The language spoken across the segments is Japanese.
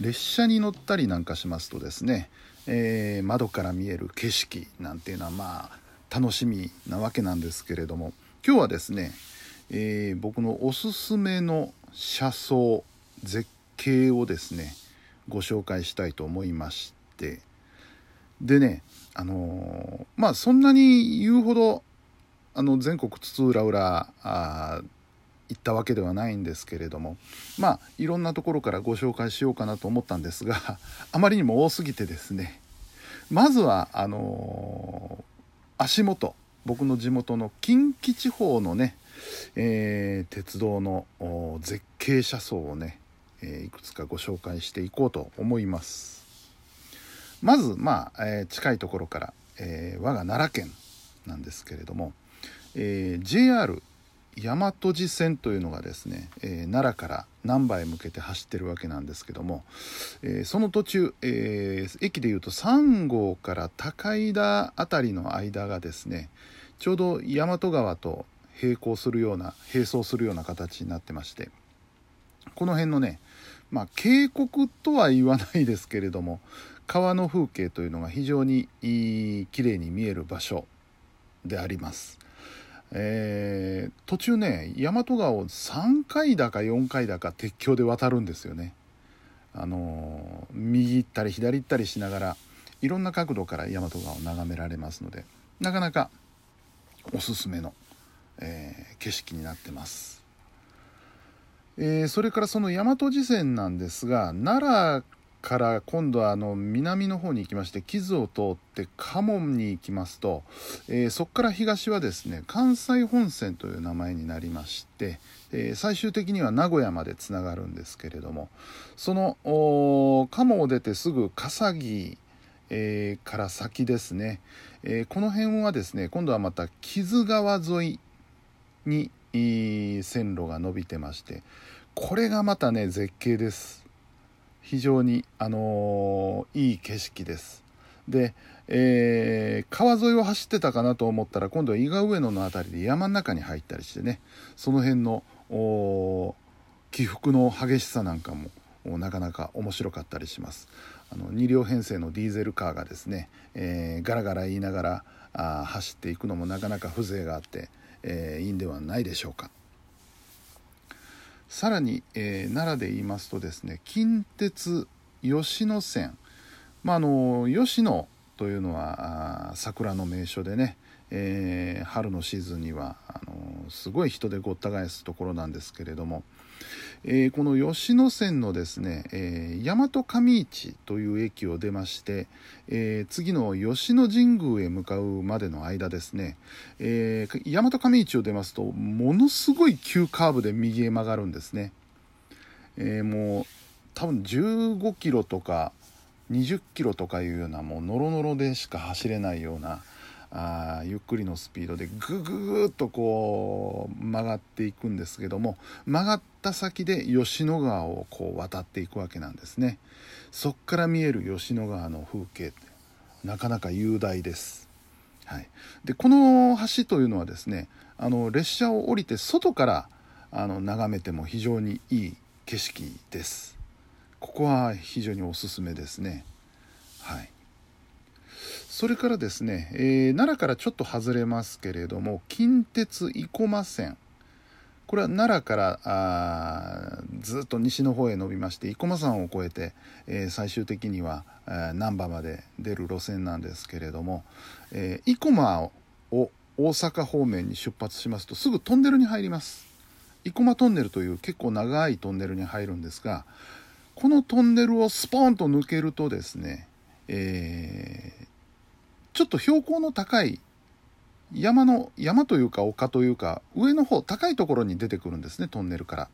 列車に乗ったりなんかしますとですね、えー、窓から見える景色なんていうのはまあ楽しみなわけなんですけれども今日はですね、えー、僕のおすすめの車窓絶景をですねご紹介したいと思いましてでねあのー、まあそんなに言うほどあの全国津々浦々あ行ったわけではないんですけれどもまあいろんなところからご紹介しようかなと思ったんですが あまりにも多すぎてですねまずはあのー、足元僕の地元の近畿地方のね、えー、鉄道の絶景車窓をね、えー、いくつかご紹介していこうと思います。まずまあ、え近いところから、え我が奈良県なんですけれども、え JR 大和路線というのがですね、えー、奈良から難波へ向けて走ってるわけなんですけども、えー、その途中、えー、駅でいうと3号から高井田辺りの間がですねちょうど大和川と並行するような並走するような形になってましてこの辺のねまあ渓谷とは言わないですけれども川の風景というのが非常にいい綺麗に見える場所であります。えー、途中ね大和川を3回だか4回だか鉄橋で渡るんですよね。あのー、右行ったり左行ったりしながらいろんな角度から大和川を眺められますのでなかなかおすすめの、えー、景色になってます。え、それからその大和路線なんですが奈良から今度はあの南の方に行きまして木津を通って家門に行きますと、えー、そこから東はですね関西本線という名前になりまして、えー、最終的には名古屋までつながるんですけれどもその鴨を出てすぐ笠木、えー、から先ですね、えこの辺はですね今度はまた木津川沿いに線路が伸びてましてこれがまたね絶景です。非常に、あのー、いい景色です。で、えー、川沿いを走ってたかなと思ったら今度は伊賀上野の辺りで山の中に入ったりしてねその辺の起伏の激しさなんかもなかなか面白かったりしますあの2両編成のディーゼルカーがですね、えー、ガラガラ言いながらあ走っていくのもなかなか風情があって、えー、いいんではないでしょうかさらに、えー、奈良で言いますとですね近鉄吉野線、まあ、あの吉野というのは桜の名所でね、えー、春のシーズンにはあのすごい人でごった返すところなんですけれども、えー、この吉野線のですね、え、大和上市という駅を出まして、え、次の吉野神宮へ向かうまでの間ですね、え、大和上市を出ますとものすごい急カーブで右へ曲がるんですね、え、もう多分15キロとか20キロとかいうようなもうノロノロでしか走れないようなあゆっくりのスピードでグググッとこう曲がっていくんですけども曲がった先で吉野川をこう渡っていくわけなんですね。そっから見える吉野川の風景ってなかなか雄大です、はい、でこの橋というのはですねあの列車を降りて外からあの眺めても非常にいい景色です。ここは非常におすすめですね。はい。それからですね、えー、奈良からちょっと外れますけれども近鉄生駒線。これは奈良からあずっと西の方へ伸びまして生駒山を越えて、えー、最終的には、え、難波まで出る路線なんですけれども、えー、生駒を大阪方面に出発しますとすぐトンネルに入ります。生駒トンネルという結構長いトンネルに入るんですがこのトンネルをスポーンと抜けるとですね、えー、ちょっと標高の高い山の山というか丘というか上の方高いところに出てくるんですねトンネルから。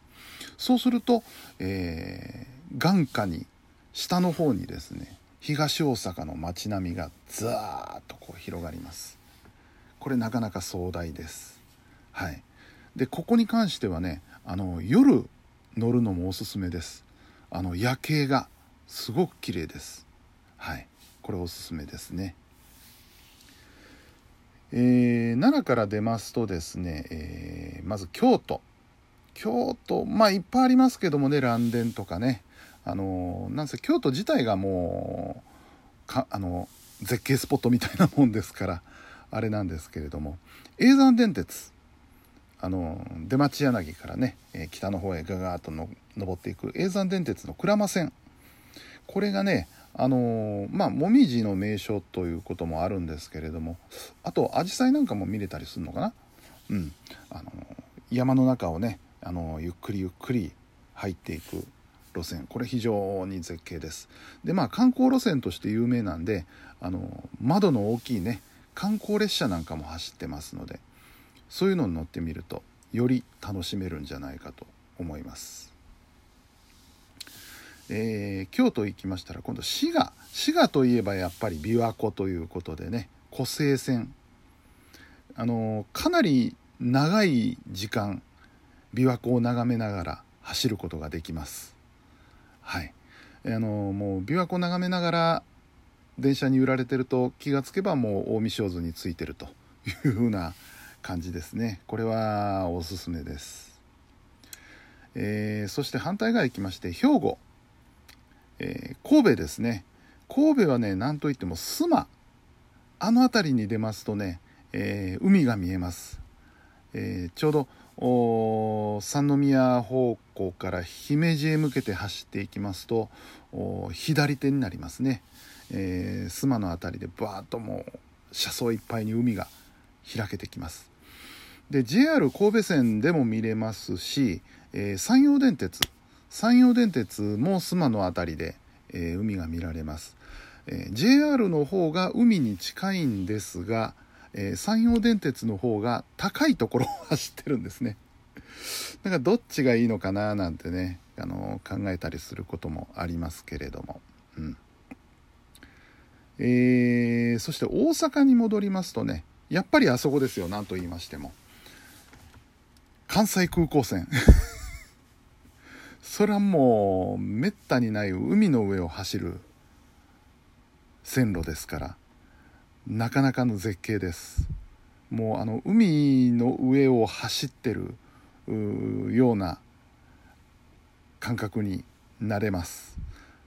そうすると、えー、眼下に下の方にですね東大阪の街並みがザーッとこう広がります。これなかなか壮大です。はい。でここに関してはねあの夜乗るのもおすすめです。あの夜景がすごく綺麗です。はい。これおすすめですね。えー、奈良から出ますとですね、えー、まず京都。京都まあいっぱいありますけどもね蘭殿とかね。あのなんせ京都自体がもうかあの絶景スポットみたいなもんですからあれなんですけれども。叡山電鉄。あの出町柳からね、え北の方へガガーッとの登っていく叡山電鉄の鞍馬線。これがねあのまあ紅葉の名所ということもあるんですけれどもあと紫陽花なんかも見れたりするのかな？うん。あの山の中をねあのゆっくりゆっくり入っていく路線。これ非常に絶景です。でまあ観光路線として有名なんであの窓の大きいね観光列車なんかも走ってますのでそういうのに乗ってみるとより楽しめるんじゃないかと思います、えー、京都行きましたら今度滋賀。滋賀といえばやっぱり琵琶湖ということでね湖西線。あのかなり長い時間琵琶湖を眺めながら走ることができます。はい。あのもう琵琶湖を眺めながら電車に揺られてると気がつけばもう近江小津についてるというふうな感じですね。これはおすすめです、えー、そして反対側行きまして兵庫、えー、神戸ですね。神戸はね何といっても須磨。あの辺りに出ますとね、えー、海が見えます、えちょうど三宮方向から姫路へ向けて走っていきますと左手になりますね、えー、須磨の辺りでバーッともう車窓いっぱいに海が開けてきます。で JR 神戸線でも見れますし、えー、山陽電鉄山陽電鉄も須磨の辺りで、えー、海が見られます、え JR の方が海に近いんですがえ、山陽電鉄の方が高いところを 走ってるんですね。だからどっちがいいのかななんてね、あの考えたりすることもありますけれども。うんえー、そして大阪に戻りますとね、やっぱりあそこですよ、何と言いましても。関西空港線。それはもう、めったにない海の上を走る線路ですから。なかなかの絶景ですもうあの海の上を走ってるような感覚になれます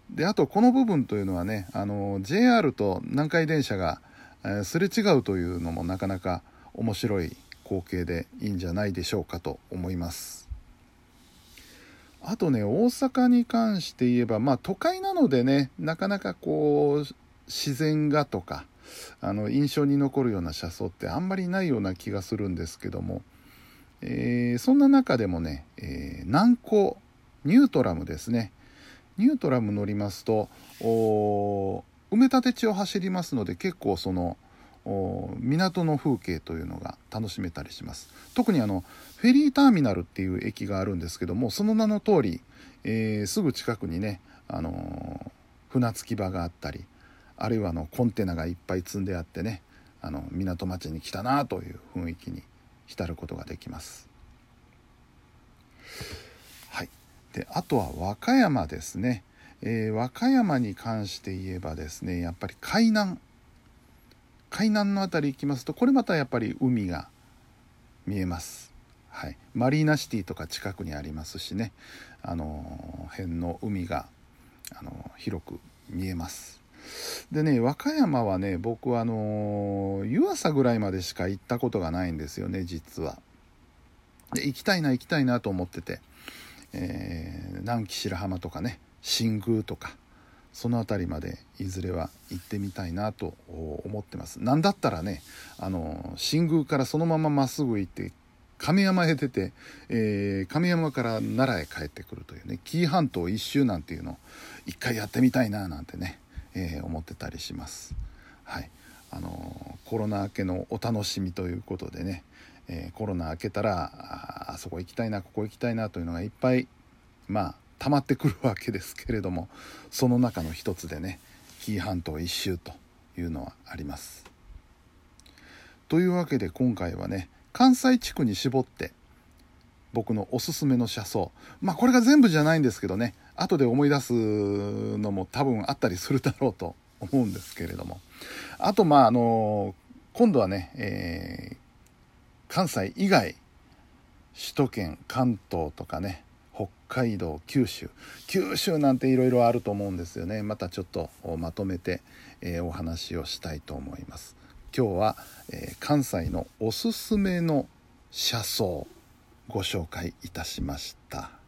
であとこの部分というのはねあの JR と南海電車が、えー、すれ違うというのもなかなか面白い光景でいいんじゃないでしょうかと思います。あとね大阪に関して言えばまあ都会なのでねなかなかこう自然がとかあの印象に残るような車窓ってあんまりないような気がするんですけども、えー、そんな中でもね、えー、南高ニュートラムですね。ニュートラム乗りますと埋め立て地を走りますので結構その港の風景というのが楽しめたりします。特にあのフェリーターミナルっていう駅があるんですけどもその名の通り、えー、すぐ近くにね、あの船着き場があったりあるいはあのコンテナがいっぱい積んであってねあの港町に来たなという雰囲気に浸ることができます。はい、であとは和歌山ですね、えー、和歌山に関して言えばですねやっぱり海南。海南の辺り行きますとこれまたやっぱり海が見えます。はい、マリーナシティとか近くにありますしね。あの辺の海があの広く見えます。でね和歌山はね僕はあの湯浅ぐらいまでしか行ったことがないんですよね実は。で行きたいな行きたいなと思ってて、えー、南紀白浜とかね新宮とか。その辺りまでいずれは行ってみたいなと思ってます何だったらねあの新宮からそのまままっすぐ行って亀山へ出て、えー、亀山から奈良へ帰ってくるというね紀伊半島一周なんていうのを一回やってみたいななんてねえー、思ってたりします。はいあのコロナ明けのお楽しみということでね、えー、コロナ明けたらああそこ行きたいなここ行きたいなというのがいっぱいまあ溜まってくるわけですけれどもその中の一つでね紀伊半島一周というのはあります。というわけで今回はね関西地区に絞って僕のおすすめの車窓まあこれが全部じゃないんですけどね後で思い出すのも多分あったりするだろうと思うんですけれどもあとまああの今度はね、えー、関西以外首都圏関東とかね海道九州。九州なんていろいろあると思うんですよね。またちょっとまとめて、えー、お話をしたいと思います。今日は、えー、関西のおすすめの車窓ご紹介いたしました。